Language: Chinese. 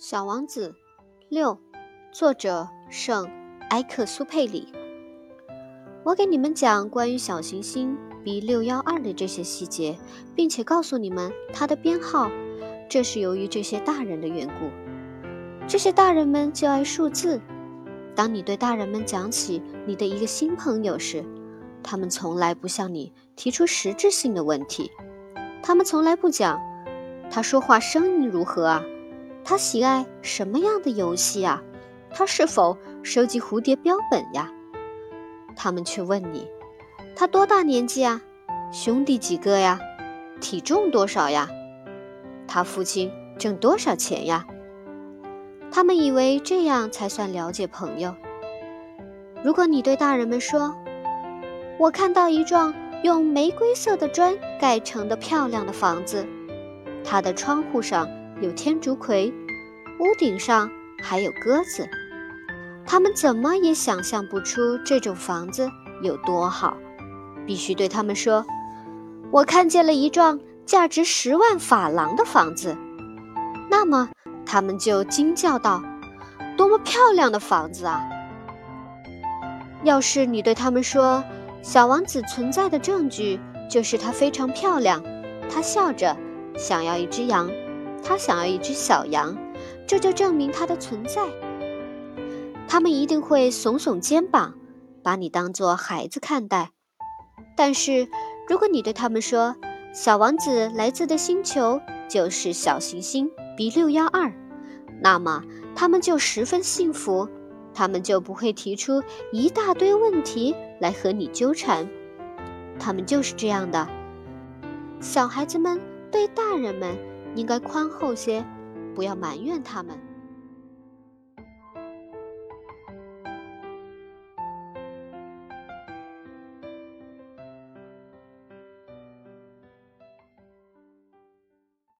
小王子六，作者圣埃克苏佩里。我给你们讲关于小行星 B 六幺二的这些细节，并且告诉你们它的编号，这是由于这些大人的缘故。这些大人们就爱数字。当你对大人们讲起你的一个新朋友时，他们从来不向你提出实质性的问题。他们从来不讲他说话声音如何啊。他喜爱什么样的游戏啊？他是否收集蝴蝶标本呀？他们却问你：他多大年纪啊？兄弟几个呀？体重多少呀？他父亲挣多少钱呀？他们以为这样才算了解朋友。如果你对大人们说：“我看到一幢用玫瑰色的砖盖成的漂亮的房子，它的窗户上……”有天竺葵，屋顶上还有鸽子，他们怎么也想象不出这种房子有多好。必须对他们说：“我看见了一幢价值十万法郎的房子。”那么他们就惊叫道：“多么漂亮的房子啊！”要是你对他们说：“小王子存在的证据就是它非常漂亮。”他笑着想要一只羊。他想要一只小羊，这就证明它的存在。他们一定会耸耸肩膀，把你当做孩子看待。但是，如果你对他们说小王子来自的星球就是小行星 B 六幺二，那么他们就十分幸福，他们就不会提出一大堆问题来和你纠缠。他们就是这样的。小孩子们对大人们。应该宽厚些，不要埋怨他们。